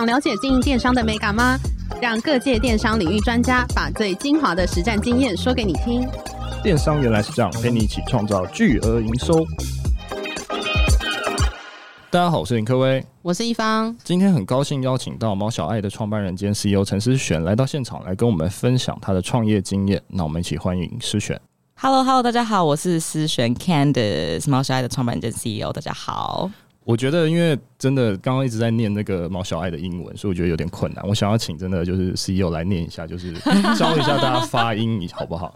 想了解经营电商的美感吗？让各界电商领域专家把最精华的实战经验说给你听。电商原来是这样，陪你一起创造巨额营收。大家好，我是林科威，我是一方。今天很高兴邀请到毛小爱的创办人兼 CEO 陈思璇来到现场，来跟我们分享他的创业经验。那我们一起欢迎思璇。Hello，Hello，hello, 大家好，我是思璇 Candice，毛小爱的创办人兼 CEO。大家好。我觉得，因为真的刚刚一直在念那个毛小爱的英文，所以我觉得有点困难。我想要请真的就是 CEO 来念一下，就是 教一下大家发音，你好不好？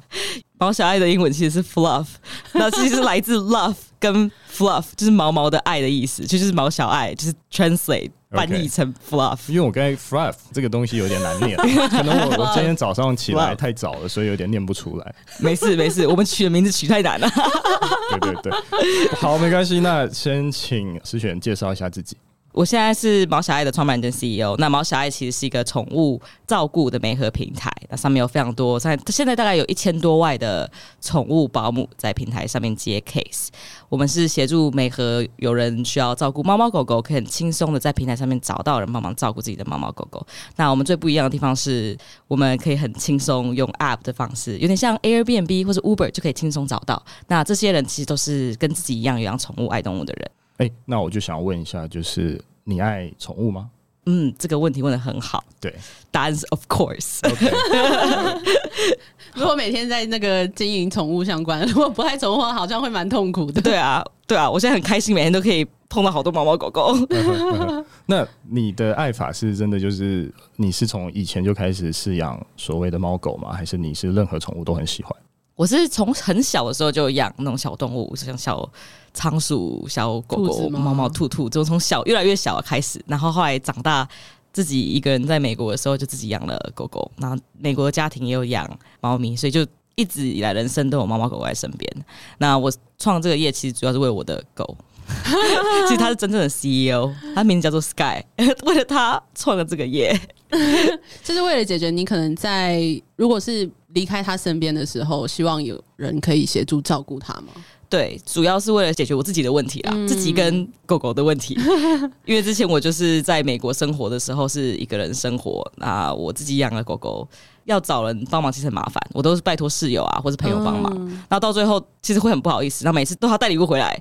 毛小爱的英文其实是 fluff，那其实是来自 love 跟 fluff，就是毛毛的爱的意思，就是毛小爱，就是 translate。翻译成 fluff，因为我刚才 fluff 这个东西有点难念，可能我我今天早上起来太早了，所以有点念不出来。没事没事，我们取的名字取太难了。对对对，好，没关系。那先请思璇介绍一下自己。我现在是毛小爱的创办人跟 CEO。那毛小爱其实是一个宠物照顾的媒合平台，那上面有非常多，在现在大概有一千多万的宠物保姆在平台上面接 case。我们是协助媒合有人需要照顾猫猫狗狗，可以很轻松的在平台上面找到人帮忙照顾自己的猫猫狗狗。那我们最不一样的地方是，我们可以很轻松用 app 的方式，有点像 Airbnb 或者 Uber 就可以轻松找到。那这些人其实都是跟自己一样有养宠物、爱动物的人。哎、欸，那我就想问一下，就是你爱宠物吗？嗯，这个问题问的很好。对，答案是 Of course。Okay. 如果每天在那个经营宠物相关，如果不爱宠物的话，好像会蛮痛苦的。对啊，对啊，我现在很开心，每天都可以碰到好多猫猫狗狗。那你的爱法是真的就是你是从以前就开始饲养所谓的猫狗吗？还是你是任何宠物都很喜欢？我是从很小的时候就养那种小动物，像小仓鼠、小狗狗、猫猫、兔兔，就从小越来越小开始，然后后来长大，自己一个人在美国的时候就自己养了狗狗，然后美国的家庭也有养猫咪，所以就一直以来人生都有猫猫狗狗在身边。那我创这个业其实主要是为我的狗，其实他是真正的 CEO，他名字叫做 Sky，为了他创了这个业，就是为了解决你可能在如果是。离开他身边的时候，希望有人可以协助照顾他吗？对，主要是为了解决我自己的问题啦，嗯、自己跟狗狗的问题。因为之前我就是在美国生活的时候是一个人生活，那我自己养了狗狗，要找人帮忙其实很麻烦，我都是拜托室友啊或是朋友帮忙，嗯、然后到最后其实会很不好意思，那每次都要带礼物回来。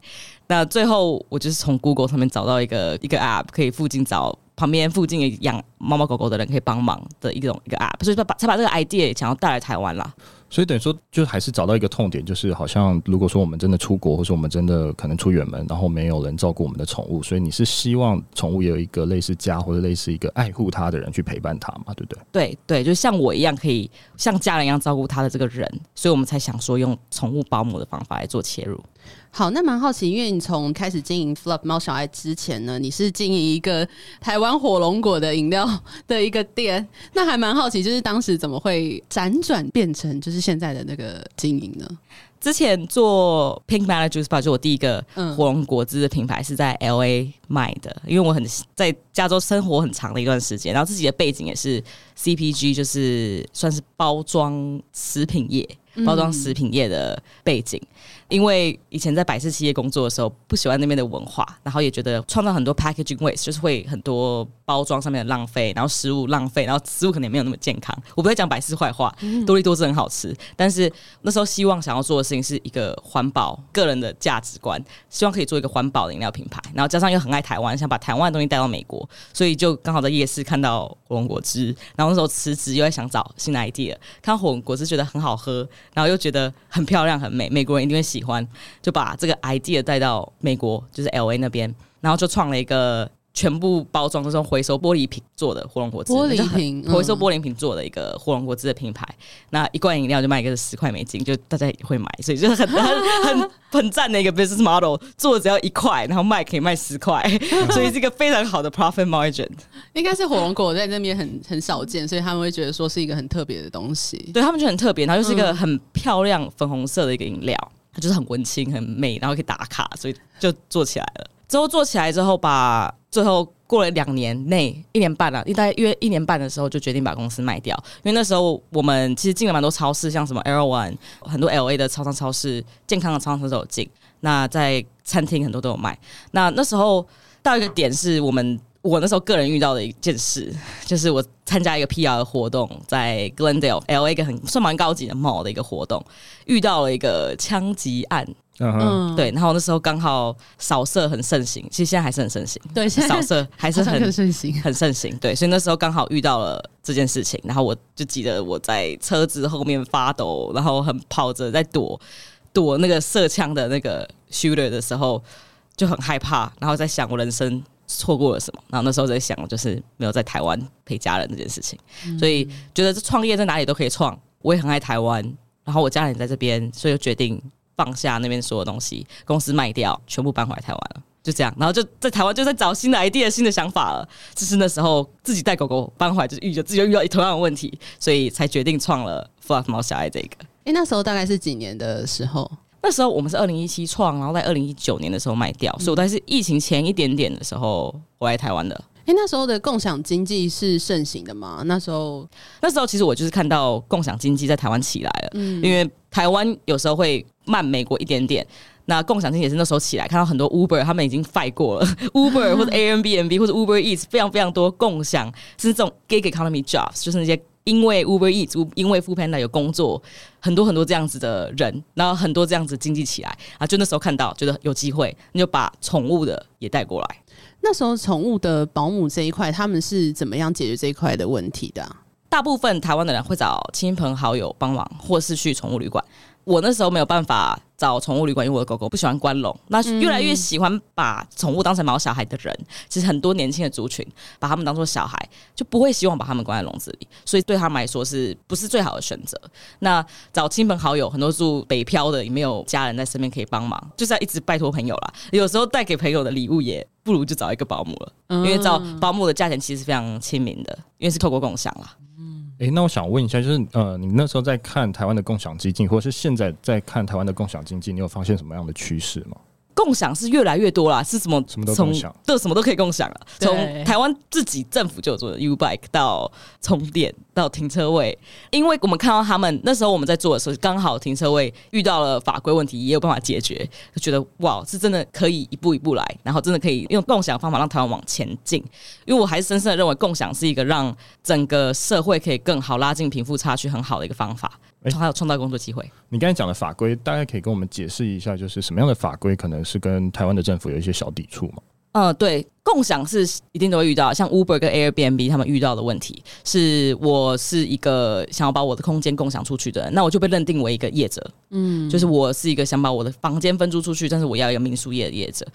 那最后我就是从 Google 上面找到一个一个 App，可以附近找。旁边附近养猫猫狗狗的人可以帮忙的一种一个 app，所以把才把这个 idea 想要带来台湾啦。所以等于说，就还是找到一个痛点，就是好像如果说我们真的出国，或者我们真的可能出远门，然后没有人照顾我们的宠物，所以你是希望宠物也有一个类似家或者类似一个爱护它的人去陪伴它嘛？对不对？对对，就像我一样，可以像家人一样照顾它的这个人，所以我们才想说用宠物保姆的方法来做切入。好，那蛮好奇，因为你从开始经营 Fluff 猫小爱之前呢，你是经营一个台湾火龙果的饮料 的一个店，那还蛮好奇，就是当时怎么会辗转变成就是现在的那个经营呢？之前做 Pink Manna Juice Bar 就我第一个火龙果汁的品牌是在 LA 卖的，因为我很在加州生活很长的一段时间，然后自己的背景也是 CPG，就是算是包装食品业。包装食品业的背景，因为以前在百事企业工作的时候，不喜欢那边的文化，然后也觉得创造很多 packaging waste，就是会很多包装上面的浪费，然后食物浪费，然后食物可能也没有那么健康。我不会讲百事坏话，多利多是很好吃，但是那时候希望想要做的事是一个环保，个人的价值观，希望可以做一个环保饮料品牌，然后加上又很爱台湾，想把台湾的东西带到美国，所以就刚好在夜市看到火龙果汁，然后那时候辞职又在想找新的 idea，看火龙果汁觉得很好喝。然后又觉得很漂亮很美，美国人一定会喜欢，就把这个 idea 带到美国，就是 LA 那边，然后就创了一个全部包装都是用回收玻璃瓶做的火龙果汁，玻璃瓶回收玻璃瓶做的一个火龙果汁的品牌。嗯、那一罐饮料就卖一个十块美金，就大家也会买，所以就是很 很很很赞的一个 business model，做只要一块，然后卖可以卖十块，所以是一个非常好的 profit margin。应该是火龙果在那边很很少见，所以他们会觉得说是一个很特别的东西。对他们就很特别，然后又是一个很漂亮粉红色的一个饮料，它就是很文青、很美，然后可以打卡，所以就做起来了。之后做起来之后，把最后过了两年内一年半了，大概约一年半的时候就决定把公司卖掉，因为那时候我们其实进了蛮多超市，像什么 L One，很多 LA 的超商超市、健康的超商都有进，那在餐厅很多都有卖。那那时候到一个点是我们。我那时候个人遇到的一件事，就是我参加一个 PR 的活动，在 Glendale LA 一个很算蛮高级的 mall 的一个活动，遇到了一个枪击案。嗯，对，然后那时候刚好扫射很盛行，其实现在还是很盛行。对，现在扫射 还是很盛行，很盛行。对，所以那时候刚好遇到了这件事情，然后我就记得我在车子后面发抖，然后很跑着在躲躲那个射枪的那个 shooter 的时候，就很害怕，然后在想我人生。错过了什么？然后那时候在想，就是没有在台湾陪家人这件事情，嗯、所以觉得这创业在哪里都可以创。我也很爱台湾，然后我家人在这边，所以就决定放下那边所有东西，公司卖掉，全部搬回来台湾了。就这样，然后就在台湾就在找新的 idea、新的想法了。就是那时候自己带狗狗搬回来，就是遇就自己就遇到同样的问题，所以才决定创了 Fluff 猫小爱这个。哎，那时候大概是几年的时候？那时候我们是二零一七创，然后在二零一九年的时候卖掉，所以我大概是疫情前一点点的时候回来台湾的。哎、欸，那时候的共享经济是盛行的吗？那时候，那时候其实我就是看到共享经济在台湾起来了，嗯，因为台湾有时候会慢美国一点点，那共享经济也是那时候起来，看到很多 Uber 他们已经 fight 过了，Uber 或者 Airbnb 或者 Uber Eats 非常非常多共享，是这种 gig economy jobs，就是那些。因为 Uber Eats，因为 Foodpanda 有工作，很多很多这样子的人，然后很多这样子经济起来啊，就那时候看到觉得有机会，你就把宠物的也带过来。那时候宠物的保姆这一块，他们是怎么样解决这一块的问题的？大部分台湾的人会找亲朋好友帮忙，或是去宠物旅馆。我那时候没有办法找宠物旅馆，因为我的狗狗不喜欢关笼。那越来越喜欢把宠物当成毛小孩的人，其实很多年轻的族群把他们当做小孩，就不会希望把他们关在笼子里，所以对他们来说是不是最好的选择？那找亲朋好友，很多住北漂的也没有家人在身边可以帮忙，就是要一直拜托朋友啦。有时候带给朋友的礼物也不如就找一个保姆了，因为找保姆的价钱其实非常亲民的，因为是透过共享啦。诶，那我想问一下，就是呃，你那时候在看台湾的共享经济，或者是现在在看台湾的共享经济，你有发现什么样的趋势吗？共享是越来越多啦，是什么？什么都共享，对，什么都可以共享了。从台湾自己政府就有做的 U Bike 到充电到停车位，因为我们看到他们那时候我们在做的时候，刚好停车位遇到了法规问题，也有办法解决，就觉得哇，是真的可以一步一步来，然后真的可以用共享方法让台湾往前进。因为我还是深深的认为，共享是一个让整个社会可以更好拉近贫富差距很好的一个方法。还有创造工作机会。你刚才讲的法规，大概可以跟我们解释一下，就是什么样的法规可能是跟台湾的政府有一些小抵触吗？呃，对，共享是一定都会遇到，像 Uber 跟 Airbnb 他们遇到的问题是，我是一个想要把我的空间共享出去的人，那我就被认定为一个业者，嗯，就是我是一个想把我的房间分租出去，但是我要一个民宿业的业者，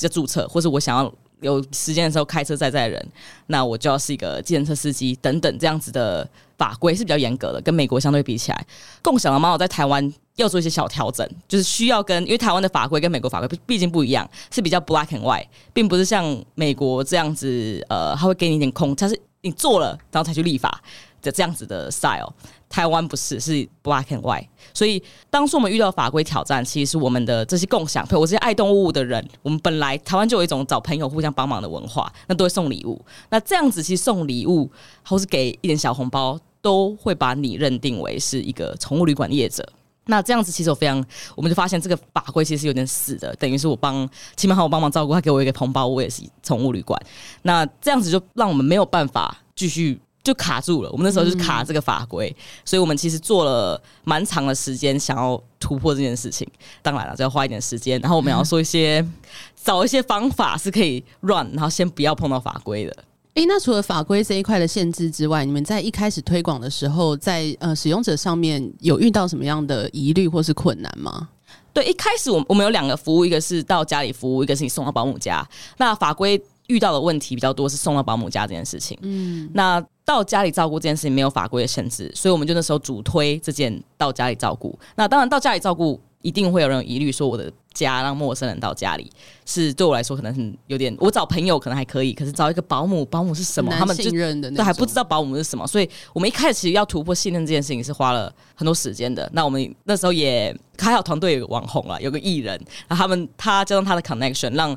要注册，或是我想要。有时间的时候开车载载人，那我就要是一个计程车司机等等这样子的法规是比较严格的，跟美国相对比起来，共享的猫在台湾要做一些小调整，就是需要跟因为台湾的法规跟美国法规毕竟不一样，是比较 black and white，并不是像美国这样子，呃，他会给你一点空，他是你做了然后才去立法的这样子的 style。台湾不是，是 black and white，所以当初我们遇到法规挑战，其实是我们的这些共享，比如我这些爱动物的人，我们本来台湾就有一种找朋友互相帮忙的文化，那都会送礼物。那这样子其实送礼物或是给一点小红包，都会把你认定为是一个宠物旅馆业者。那这样子其实我非常，我们就发现这个法规其实有点死的，等于是我帮亲朋好友帮忙照顾，他给我一个红包，我也是宠物旅馆。那这样子就让我们没有办法继续。就卡住了，我们那时候就是卡这个法规，嗯、所以我们其实做了蛮长的时间，想要突破这件事情。当然了，就要花一点时间，然后我们要说一些、嗯、找一些方法是可以 run，然后先不要碰到法规的。诶、欸，那除了法规这一块的限制之外，你们在一开始推广的时候，在呃使用者上面有遇到什么样的疑虑或是困难吗？对，一开始我我们有两个服务，一个是到家里服务，一个是你送到保姆家。那法规遇到的问题比较多是送到保姆家这件事情。嗯，那到家里照顾这件事情没有法规的限制，所以我们就那时候主推这件到家里照顾。那当然到家里照顾。一定会有人有疑虑，说我的家让陌生人到家里，是对我来说可能很有点。我找朋友可能还可以，可是找一个保姆，保姆是什么？他们就都还不知道保姆是什么，所以我们一开始要突破信任这件事情是花了很多时间的。那我们那时候也还好，团队有个网红了，有个艺人，然后他们他加上他的 connection，让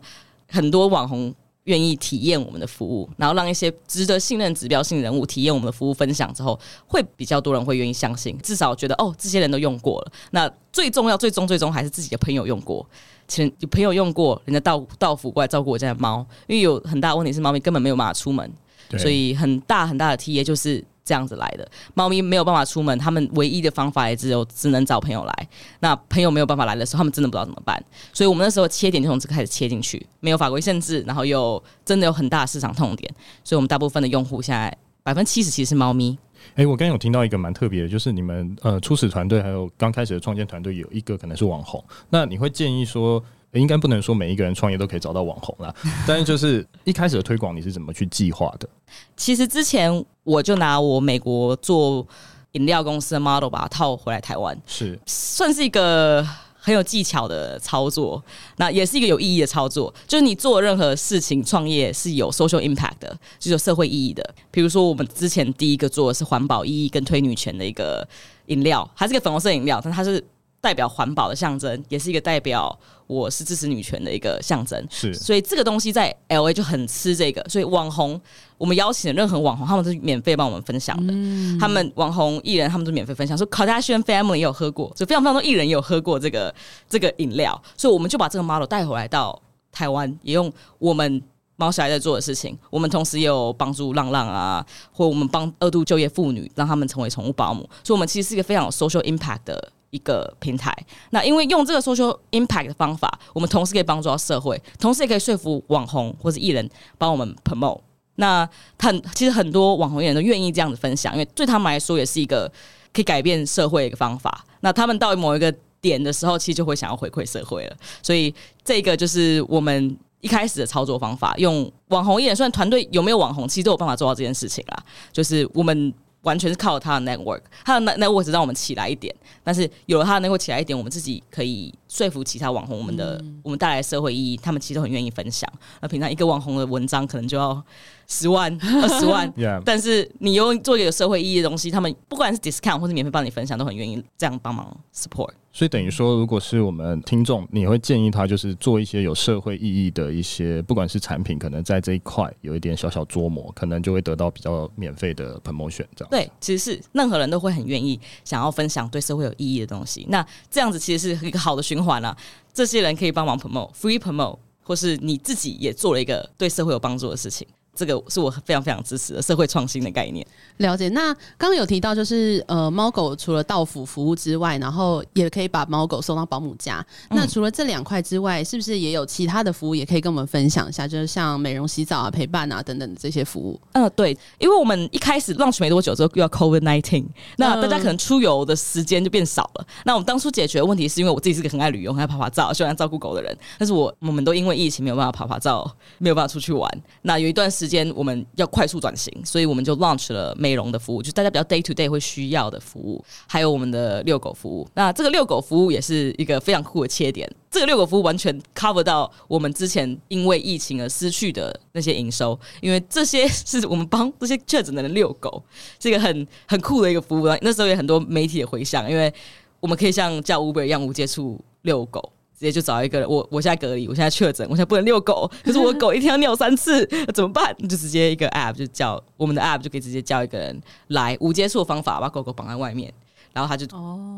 很多网红。愿意体验我们的服务，然后让一些值得信任、指标性人物体验我们的服务，分享之后，会比较多人会愿意相信。至少觉得哦，这些人都用过了。那最重要、最终、最终还是自己的朋友用过。其实有朋友用过，人家到到府过来照顾我家的猫，因为有很大问题是猫咪根本没有办法出门，所以很大很大的 TA 就是。这样子来的猫咪没有办法出门，他们唯一的方法也只有只能找朋友来。那朋友没有办法来的时候，他们真的不知道怎么办。所以我们那时候切点就从这个开始切进去，没有法规限制，然后又真的有很大的市场痛点。所以我们大部分的用户现在百分之七十其实是猫咪。哎、欸，我刚刚有听到一个蛮特别的，就是你们呃初始团队还有刚开始的创建团队有一个可能是网红，那你会建议说？应该不能说每一个人创业都可以找到网红啦，但是就是一开始的推广你是怎么去计划的？其实之前我就拿我美国做饮料公司的 model 把它套回来台湾，是算是一个很有技巧的操作，那也是一个有意义的操作。就是你做任何事情创业是有 social impact 的，就是有社会意义的。比如说我们之前第一个做的是环保意义跟推女权的一个饮料，还是个粉红色饮料，但它是。代表环保的象征，也是一个代表我是支持女权的一个象征。是，所以这个东西在 LA 就很吃这个。所以网红，我们邀请的任何网红，他们都是免费帮我们分享的。嗯、他们网红艺人，他们都免费分享。说 Kardashian Family 也有喝过，所以非常非常多艺人也有喝过这个这个饮料。所以我们就把这个 model 带回来到台湾，也用我们猫小孩在做的事情。我们同时也有帮助浪浪啊，或我们帮二度就业妇女，让他们成为宠物保姆。所以，我们其实是一个非常有 social impact 的。一个平台，那因为用这个 social impact 的方法，我们同时可以帮助到社会，同时也可以说服网红或者艺人帮我们 promote。那很其实很多网红艺人都愿意这样子分享，因为对他们来说也是一个可以改变社会的一个方法。那他们到某一个点的时候，其实就会想要回馈社会了。所以这个就是我们一开始的操作方法，用网红艺人，虽然团队有没有网红，其实都有办法做到这件事情啦。就是我们。完全是靠他的 network，他的 network 只让我们起来一点，但是有了他的 network 起来一点，我们自己可以说服其他网红，我们的、嗯、我们带来的社会意义，他们其实都很愿意分享。那平常一个网红的文章可能就要十万、二十万，Yeah. 但是你用做一个有社会意义的东西，他们不管是 discount 或是免费帮你分享，都很愿意这样帮忙 support。所以等于说，如果是我们听众，你会建议他就是做一些有社会意义的一些，不管是产品，可能在这一块有一点小小琢磨，可能就会得到比较免费的 promotion。这样对，其实是任何人都会很愿意想要分享对社会有意义的东西。那这样子其实是一个好的循循环了。这些人可以帮忙 promote，free promote，或是你自己也做了一个对社会有帮助的事情。这个是我非常非常支持的社会创新的概念。了解。那刚刚有提到，就是呃，猫狗除了到府服务之外，然后也可以把猫狗送到保姆家。嗯、那除了这两块之外，是不是也有其他的服务也可以跟我们分享一下？就是像美容、洗澡啊、陪伴啊等等的这些服务。嗯、呃，对，因为我们一开始 launch 没多久之后，又要 COVID nineteen，那大家可能出游的时间就变少了。嗯、那我们当初解决的问题是因为我自己是个很爱旅游、很爱拍拍照、喜欢照顾狗的人，但是我我们都因为疫情没有办法拍拍照，没有办法出去玩。那有一段时间我们要快速转型，所以我们就 launch 了美容的服务，就大家比较 day to day 会需要的服务，还有我们的遛狗服务。那这个遛狗服务也是一个非常酷的切点。这个遛狗服务完全 cover 到我们之前因为疫情而失去的那些营收，因为这些是我们帮这些确诊的人遛狗，是一个很很酷的一个服务。那时候有很多媒体的回响，因为我们可以像叫 Uber 一样无接触遛狗。直接就找一个人，我我现在隔离，我现在确诊，我现在不能遛狗，可是我狗一天要尿三次，怎么办？就直接一个 app 就叫我们的 app 就可以直接叫一个人来无接触的方法把狗狗绑在外面，然后他就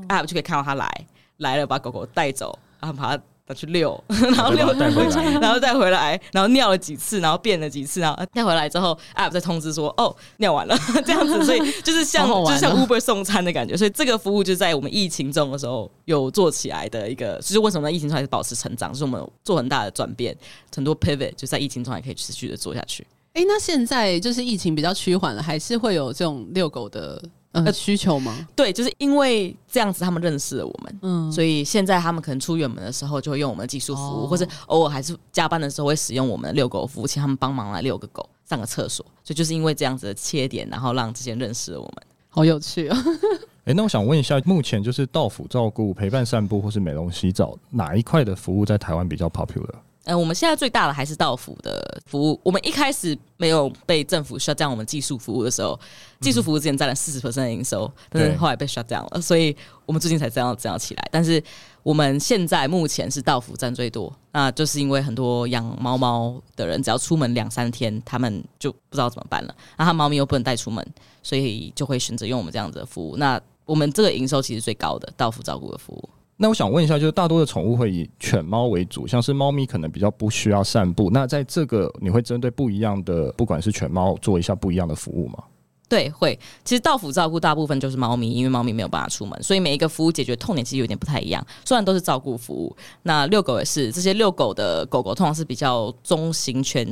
app 就可以看到他来来了，把狗狗带走，然后把它。去遛，然后遛带回来，然后带回来，然后尿了几次，然后便了几次，然后带回来之后，App 再通知说，哦，尿完了 这样子，所以就是像就是像 Uber 送餐的感觉，所以这个服务就在我们疫情中的时候有做起来的一个，就是为什么在疫情中还是保持成长，就是我们做很大的转变，很多 pivot 就在疫情中还可以持续的做下去。哎，那现在就是疫情比较趋缓了，还是会有这种遛狗的。呃需求吗？对，就是因为这样子，他们认识了我们，嗯，所以现在他们可能出远门的时候就会用我们的技术服务，哦、或者偶尔还是加班的时候会使用我们的遛狗服务，请他们帮忙来遛个狗、上个厕所。所以就是因为这样子的切点，然后让之前认识了我们，好有趣啊、哦！哎、欸，那我想问一下，目前就是到府照顾、陪伴散步或是美容洗澡，哪一块的服务在台湾比较 popular？呃，我们现在最大的还是到府的服务。我们一开始没有被政府 shut down 我们技术服务的时候，技术服务之前占了四十 percent 的营收，但是后来被 shut down 了，所以我们最近才这样这样起来。但是我们现在目前是到府占最多，那就是因为很多养猫猫的人，只要出门两三天，他们就不知道怎么办了，然后他猫咪又不能带出门，所以就会选择用我们这样子的服务。那我们这个营收其实最高的到府照顾的服务。那我想问一下，就是大多的宠物会以犬猫为主，像是猫咪可能比较不需要散步。那在这个你会针对不一样的，不管是犬猫做一下不一样的服务吗？对，会。其实到府照顾大部分就是猫咪，因为猫咪没有办法出门，所以每一个服务解决痛点其实有点不太一样。虽然都是照顾服务，那遛狗也是，这些遛狗的狗狗通常是比较中型犬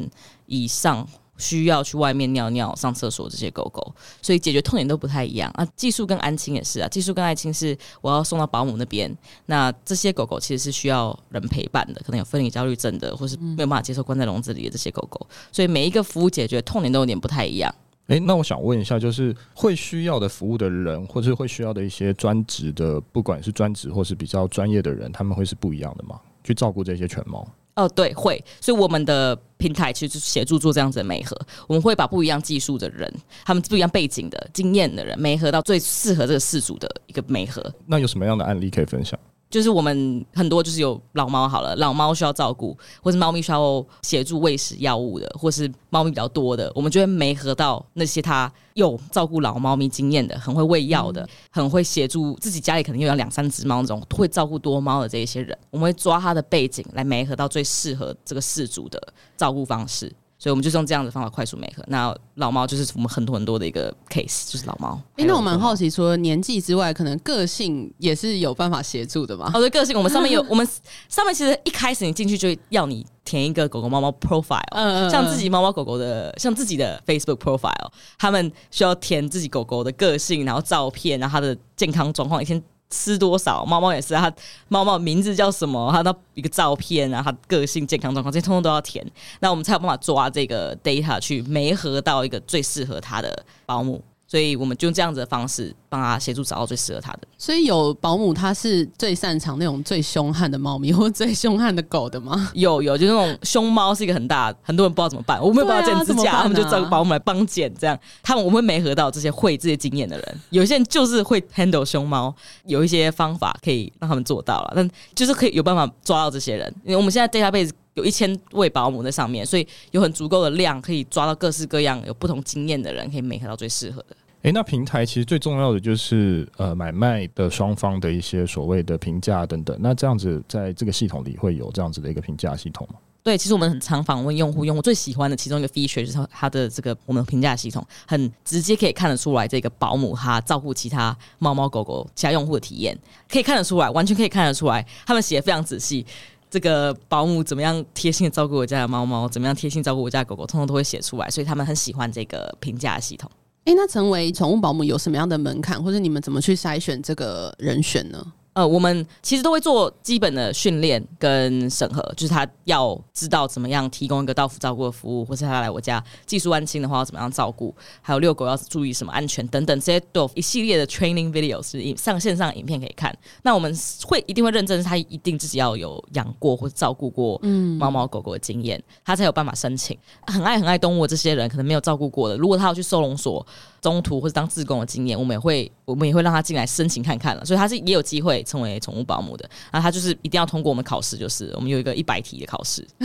以上。需要去外面尿尿、上厕所这些狗狗，所以解决痛点都不太一样啊。技术跟安亲也是啊，技术跟爱亲是我要送到保姆那边，那这些狗狗其实是需要人陪伴的，可能有分离焦虑症的，或是没有办法接受关在笼子里的这些狗狗，所以每一个服务解决痛点都有点不太一样。诶、那我想问一下，就是会需要的服务的人，或是会需要的一些专职的，不管是专职或是比较专业的人，他们会是不一样的吗？去照顾这些犬猫？哦，对，会，所以我们的平台其实就是协助做这样子的媒合，我们会把不一样技术的人，他们不一样背景的经验的人，媒合到最适合这个饲主的一个媒合。那有什么样的案例可以分享？就是我们很多就是有老猫好了，老猫需要照顾，或是猫咪需要协助喂食药物的，或是猫咪比较多的，我们就会媒合到那些他有照顾老猫咪经验的，很会喂药的，很会协助自己家里可能又有两三只猫那种会照顾多猫的这一些人，我们会抓他的背景来媒合到最适合这个饲主的照顾方式。所以我们就用这样的方法快速美合。那老猫就是我们很多很多的一个 case，就是老猫。哎、欸，那我蛮好奇，除了年纪之外，可能个性也是有办法协助的吗？哦，对，个性我们上面有，我们上面其实一开始你进去就要你填一个狗狗猫猫 profile，嗯嗯，像自己猫猫狗狗的，像自己的 Facebook profile，他们需要填自己狗狗的个性，然后照片，然后它的健康状况，一天。吃多少？猫猫也是，它猫猫名字叫什么？它的一个照片啊，它个性、健康状况这些通通都要填。那我们才有办法抓这个 data 去媒合到一个最适合它的保姆。所以我们就用这样子的方式帮他协助找到最适合他的。所以有保姆，他是最擅长那种最凶悍的猫咪或最凶悍的狗的吗？有有，就那种凶猫是一个很大，很多人不知道怎么办。我没有办法剪指甲，啊啊、他们就找保姆来帮剪。这样，他们我们会媒合到这些会这些经验的人。有些人就是会 handle 凶猫，有一些方法可以让他们做到了，但就是可以有办法抓到这些人。因为我们现在 database 有一千位保姆在上面，所以有很足够的量可以抓到各式各样有不同经验的人，可以每合到最适合的。诶，那平台其实最重要的就是呃买卖的双方的一些所谓的评价等等。那这样子在这个系统里会有这样子的一个评价系统吗？对，其实我们很常访问用户，用户最喜欢的其中一个 feature 就是它的这个我们评价系统，很直接可以看得出来这个保姆他照顾其他猫猫狗狗其他用户的体验，可以看得出来，完全可以看得出来，他们写的非常仔细。这个保姆怎么样贴心的照顾我家的猫猫，怎么样贴心照顾我家的狗狗，通通都会写出来，所以他们很喜欢这个评价系统。哎，那成为宠物保姆有什么样的门槛，或者你们怎么去筛选这个人选呢？呃，我们其实都会做基本的训练跟审核，就是他要知道怎么样提供一个到府照顾的服务，或是他来我家技术安亲的话要怎么样照顾，还有遛狗要注意什么安全等等，这些都一系列的 training videos 是上线上影片可以看。那我们会一定会认证，他一定自己要有养过或者照顾过猫猫狗狗的经验，他才有办法申请。很爱很爱动物的这些人可能没有照顾过的，如果他要去收容所中途或者当志工的经验，我们也会我们也会让他进来申请看看了，所以他是也有机会。成为宠物保姆的，然后他就是一定要通过我们考试，就是我们有一个一百题的考试，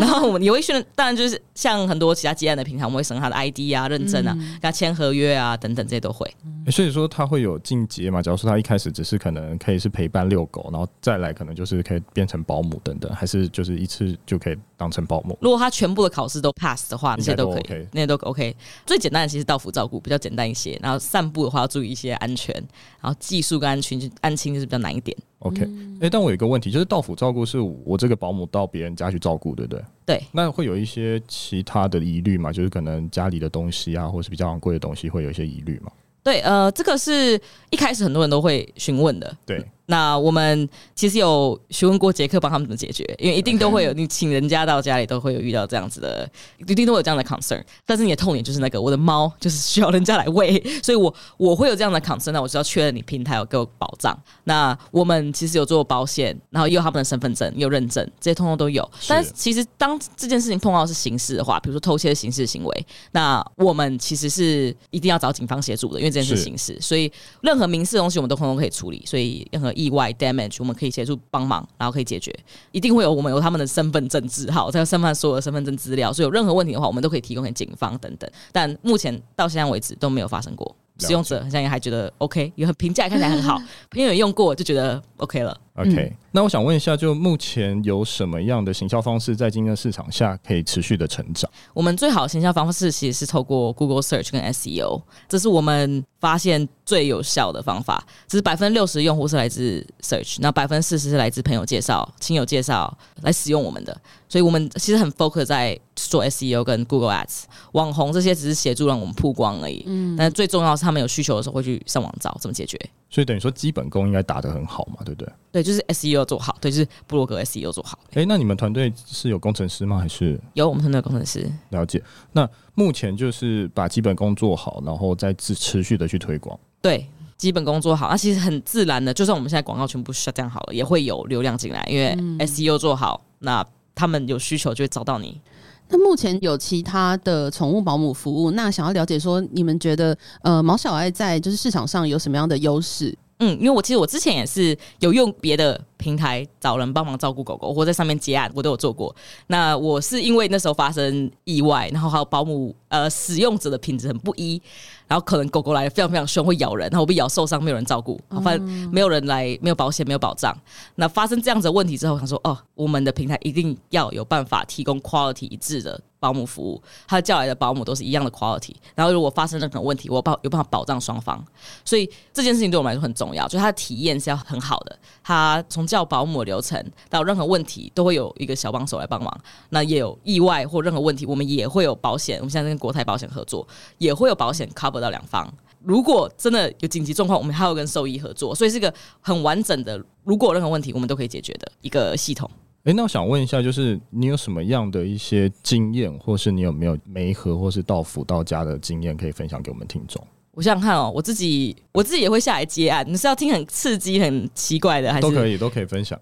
然后我们也会训，当然就是像很多其他接案的平台，我们会审他的 ID 啊、认证啊、嗯、跟他签合约啊等等，这些都会。所以说他会有进阶嘛？假如说他一开始只是可能可以是陪伴遛狗，然后再来可能就是可以变成保姆等等，还是就是一次就可以当成保姆？如果他全部的考试都 pass 的话，那些都可以，OK、那些都 OK。最简单的其实到府照顾比较简单一些，然后散步的话要注意一些安全，然后技术跟安全就安亲就是比较难一点。OK，哎、欸，但我有一个问题，就是到府照顾是我这个保姆到别人家去照顾，对不对？对。那会有一些其他的疑虑吗？就是可能家里的东西啊，或是比较昂贵的东西，会有一些疑虑吗？对，呃，这个是一开始很多人都会询问的。对。那我们其实有询问过杰克，帮他们怎么解决，因为一定都会有你请人家到家里都会有遇到这样子的，一定都会有这样的 concern。但是你的痛点就是那个我的猫就是需要人家来喂，所以我我会有这样的 concern。那我就要确认你平台有给我保障。那我们其实有做保险，然后也有他们的身份证，有认证，这些通通都有。但是其实当这件事情碰到是刑事的话，比如说偷窃的刑事行为，那我们其实是一定要找警方协助的，因为这件事是刑事，所以任何民事的东西我们都通通可以处理。所以任何意外 damage，我们可以协助帮忙，然后可以解决。一定会有我们有他们的身份证字号，在身份所有的身份证资料，所以有任何问题的话，我们都可以提供给警方等等。但目前到现在为止都没有发生过。使用者好像也还觉得 OK，也很评价看起来很好，朋友用过就觉得 OK 了。OK，、嗯、那我想问一下，就目前有什么样的行销方式在今天的市场下可以持续的成长？我们最好的行销方式其实是透过 Google Search 跟 SEO，这是我们发现最有效的方法。只是百分之六十用户是来自 Search，那百分之四十是来自朋友介绍、亲友介绍来使用我们的。所以我们其实很 focus 在做 SEO 跟 Google Ads，网红这些只是协助让我们曝光而已。嗯，但最重要是他们有需求的时候会去上网找怎么解决。所以等于说基本功应该打得很好嘛，对不对？对，就是 SEO 做好，对，就是布洛格 SEO 做好。哎、欸，那你们团队是有工程师吗？还是有我们团队工程师？了解。那目前就是把基本功做好，然后再持持续的去推广。对，基本功做好，那其实很自然的，就算我们现在广告全部 shut down 好了，也会有流量进来，因为 SEO 做好，那他们有需求就会找到你。那目前有其他的宠物保姆服务，那想要了解说，你们觉得呃毛小爱在就是市场上有什么样的优势？嗯，因为我其实我之前也是有用别的平台找人帮忙照顾狗狗，或在上面接案，我都有做过。那我是因为那时候发生意外，然后还有保姆呃使用者的品质很不一。然后可能狗狗来的非常非常凶，会咬人，然后我被咬受伤，没有人照顾，反正没有人来，没有保险，没有保障。那发生这样子的问题之后，我想说，哦，我们的平台一定要有办法提供 quality 一致的保姆服务，他叫来的保姆都是一样的 quality。然后如果发生任何问题，我保有办法保障双方。所以这件事情对我们来说很重要，就他的体验是要很好的。他从叫保姆流程到任何问题，都会有一个小帮手来帮忙。那也有意外或任何问题，我们也会有保险。我们现在跟国泰保险合作，也会有保险 cover。到两方，如果真的有紧急状况，我们还要跟兽医合作，所以是一个很完整的。如果有任何问题，我们都可以解决的一个系统。诶，那我想问一下，就是你有什么样的一些经验，或是你有没有媒合或是到府到家的经验，可以分享给我们听众？我想想看哦，我自己我自己也会下来接案。你是要听很刺激、很奇怪的，还是都可以都可以分享？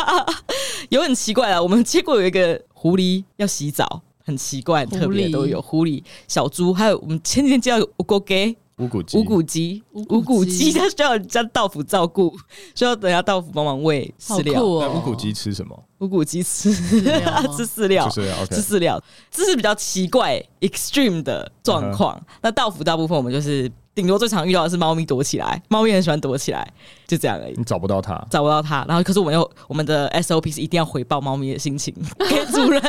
有很奇怪啊，我们接过有一个狐狸要洗澡。很奇怪，特别都有狐狸、小猪，还有我们前几天接到乌龟鸡、无骨鸡、无骨鸡、无骨鸡，它 需要人家道府照顾，需要等下道府帮忙喂饲料。那无骨鸡吃什么？无骨鸡 吃饲料，吃饲料，吃饲料，这是比较奇怪、extreme 的状况。那道府大部分我们就是。顶多最常遇到的是猫咪躲起来，猫咪很喜欢躲起来，就这样而已。你找不到它，找不到它。然后，可是我们又我们的 SOP 是一定要回报猫咪的心情 给主人，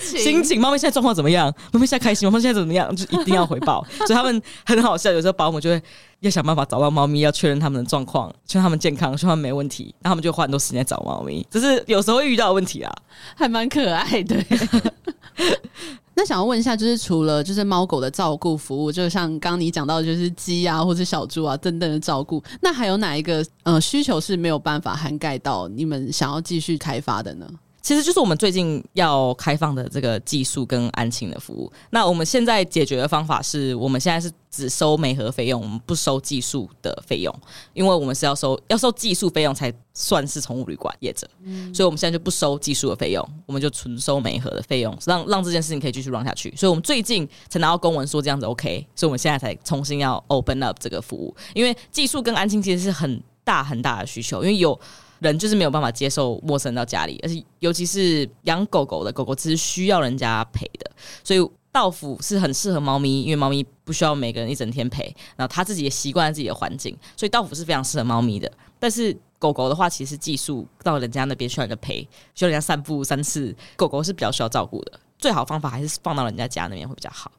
心情。猫咪现在状况怎么样？猫咪现在开心吗，猫咪现在怎么样？就一定要回报。所以他们很好笑，有时候保姆就会要想办法找到猫咪，要确认他们的状况，确认他们健康，确认他们没问题，然后他们就花很多时间找猫咪。只是有时候会遇到的问题啊，还蛮可爱的。那想要问一下，就是除了就是猫狗的照顾服务，就像刚你讲到，就是鸡啊或者小猪啊等等的照顾，那还有哪一个呃需求是没有办法涵盖到你们想要继续开发的呢？其实就是我们最近要开放的这个技术跟安亲的服务。那我们现在解决的方法是，我们现在是只收媒合费用，我们不收技术的费用，因为我们是要收要收技术费用才算是宠物旅馆业者。嗯，所以我们现在就不收技术的费用，我们就纯收媒合的费用，让让这件事情可以继续 run 下去。所以我们最近才拿到公文说这样子 OK，所以我们现在才重新要 open up 这个服务，因为技术跟安亲其实是很大很大的需求，因为有。人就是没有办法接受陌生到家里，而且尤其是养狗狗的狗狗，只是需要人家陪的，所以到府是很适合猫咪，因为猫咪不需要每个人一整天陪，然后它自己也习惯自己的环境，所以到府是非常适合猫咪的。但是狗狗的话，其实寄宿到人家那边需要人家陪，需要人家散步三次，狗狗是比较需要照顾的。最好方法还是放到人家家那边会比较好。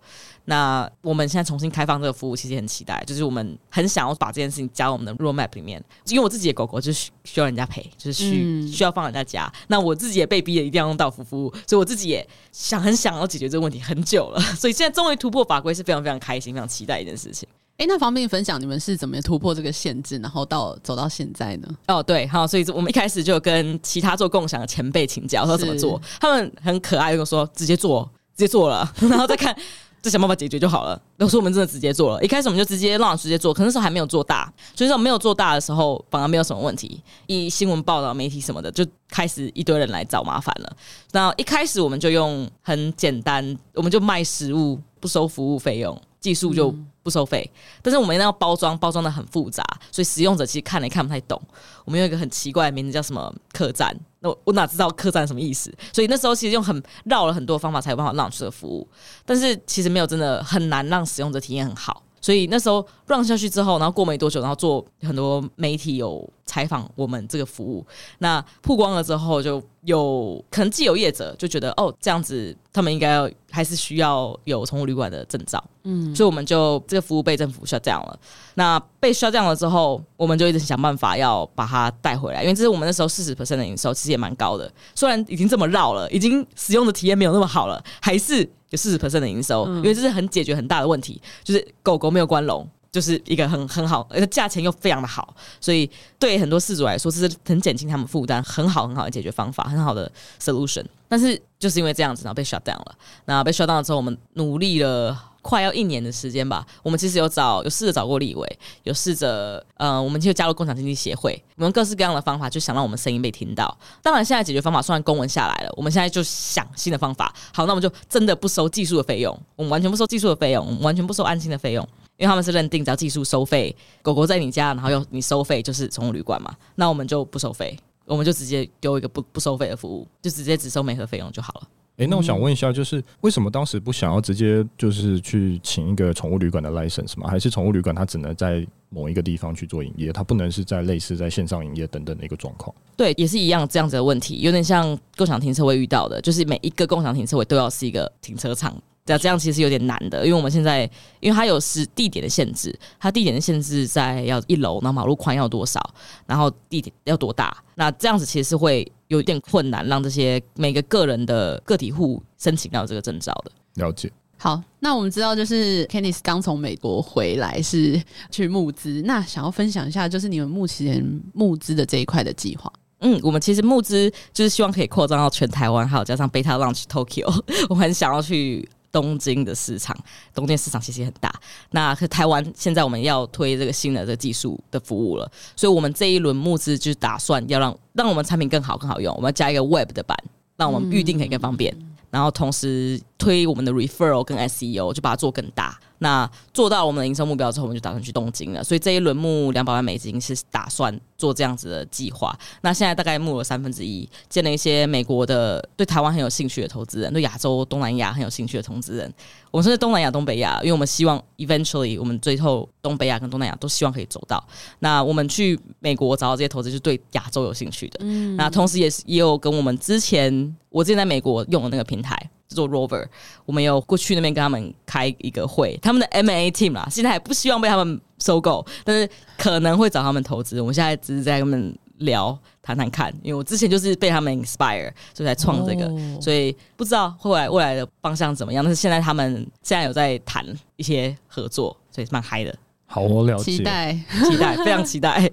那我们现在重新开放这个服务，其实很期待，就是我们很想要把这件事情加入我们的 roadmap 里面。因为我自己的狗狗就是需要人家陪，就是需、嗯、需要放人家家。那我自己也被逼的一定要用到府服务，所以我自己也想很想要解决这个问题很久了。所以现在终于突破法规，是非常非常开心、非常期待一件事情。哎，那方便分享你们是怎么突破这个限制，然后到走到现在呢？哦，对，好，所以我们一开始就跟其他做共享的前辈请教，说怎么做，他们很可爱，就说直接做，直接做了，然后再看。就想办法解决就好了。然后说我们真的直接做了，一开始我们就直接让直接做，可那时候还没有做大，所以说没有做大的时候反而没有什么问题。以新闻报道、媒体什么的，就开始一堆人来找麻烦了。那一开始我们就用很简单，我们就卖食物，不收服务费用，技术就不收费。但是我们要包装，包装的很复杂，所以使用者其实看了也看不太懂。我们有一个很奇怪的名字，叫什么客栈。那我我哪知道客栈什么意思？所以那时候其实用很绕了很多方法才有办法让出的服务，但是其实没有真的很难让使用者体验很好。所以那时候 run 下去之后，然后过没多久，然后做很多媒体有采访我们这个服务，那曝光了之后，就有可能既有业者就觉得哦，这样子他们应该要还是需要有宠物旅馆的证照，嗯，所以我们就这个服务被政府 shut down 了。那被 shut down 了之后，我们就一直想办法要把它带回来，因为这是我们那时候四十 percent 的营收，其实也蛮高的。虽然已经这么绕了，已经使用的体验没有那么好了，还是有四十 percent 的营收，因为这是很解决很大的问题，就是狗狗没有关笼。就是一个很很好，而且价钱又非常的好，所以对很多饲主来说，这是很减轻他们负担，很好很好的解决方法，很好的 solution。但是就是因为这样子，然后被 shut down 了。那被 shut down 了之后，我们努力了快要一年的时间吧。我们其实有找，有试着找过立委，有试着，呃，我们就加入共享经济协会，我们各式各样的方法，就想让我们声音被听到。当然，现在解决方法虽然公文下来了，我们现在就想新的方法。好，那我们就真的不收技术的费用，我们完全不收技术的费用，我们完全不收安心的费用。因为他们是认定只要技术收费，狗狗在你家，然后又你收费，就是宠物旅馆嘛。那我们就不收费，我们就直接丢一个不不收费的服务，就直接只收每盒费用就好了。诶、欸，那我想问一下，就是为什么当时不想要直接就是去请一个宠物旅馆的 license 吗？还是宠物旅馆它只能在某一个地方去做营业，它不能是在类似在线上营业等等的一个状况？对，也是一样这样子的问题，有点像共享停车位遇到的，就是每一个共享停车位都要是一个停车场。这样其实有点难的，因为我们现在，因为它有是地点的限制，它地点的限制在要一楼，然后马路宽要多少，然后地点要多大，那这样子其实是会有点困难，让这些每个个人的个体户申请到这个证照的。了解。好，那我们知道就是 Kenneth 刚从美国回来是去募资，那想要分享一下就是你们目前募资的这一块的计划。嗯，我们其实募资就是希望可以扩张到全台湾，还有加上 Beta Launch Tokyo，我很想要去。东京的市场，东京市场其实也很大。那台湾现在我们要推这个新的这个技术的服务了，所以我们这一轮募资就打算要让让我们产品更好更好用，我们要加一个 Web 的版，让我们预定可以更方便，嗯、然后同时推我们的 Referral 跟 SEO，就把它做更大。那做到我们的营收目标之后，我们就打算去东京了。所以这一轮募两百万美金是打算做这样子的计划。那现在大概募了三分之一，见了一些美国的对台湾很有兴趣的投资人，对亚洲、东南亚很有兴趣的投资人。我们是东南亚、东北亚，因为我们希望 eventually 我们最后东北亚跟东南亚都希望可以走到。那我们去美国找到这些投资，是对亚洲有兴趣的。嗯，那同时也是也有跟我们之前我之前在美国用的那个平台。做 Rover，我们有过去那边跟他们开一个会，他们的 M&A team 啦，现在还不希望被他们收购，但是可能会找他们投资。我们现在只是在跟他们聊，谈谈看，因为我之前就是被他们 inspire，所以才创这个，哦、所以不知道后来未来的方向怎么样。但是现在他们现在有在谈一些合作，所以蛮嗨的。好，我了解，期待，期待，非常期待。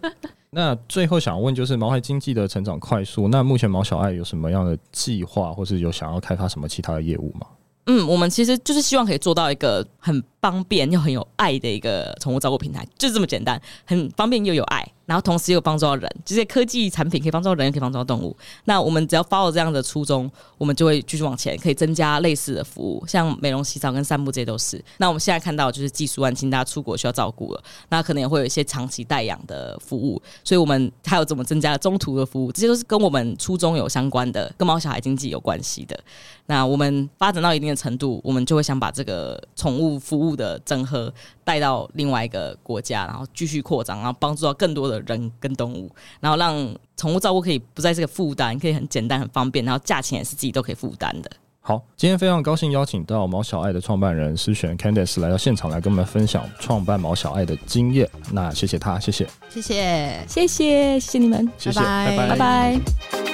那最后想问，就是毛孩经济的成长快速，那目前毛小爱有什么样的计划，或是有想要开发什么其他的业务吗？嗯，我们其实就是希望可以做到一个很方便又很有爱的一个宠物照顾平台，就这么简单，很方便又有爱。然后同时又帮助到人，这些科技产品可以帮助到人，也可以帮助到动物。那我们只要 follow 这样的初衷，我们就会继续往前，可以增加类似的服务，像美容、洗澡跟散步这些都是。那我们现在看到就是技术万金，大家出国需要照顾了，那可能也会有一些长期带养的服务。所以我们还有怎么增加中途的服务，这些都是跟我们初衷有相关的，跟毛小孩经济有关系的。那我们发展到一定的程度，我们就会想把这个宠物服务的整合带到另外一个国家，然后继续扩张，然后帮助到更多的人跟动物，然后让宠物照顾可以不再是个负担，可以很简单、很方便，然后价钱也是自己都可以负担的。好，今天非常高兴邀请到毛小爱的创办人思璇 Candice 来到现场来跟我们分享创办毛小爱的经验。那谢谢他，谢谢，谢谢，谢谢，谢谢你们，谢谢，拜拜，拜拜。拜拜。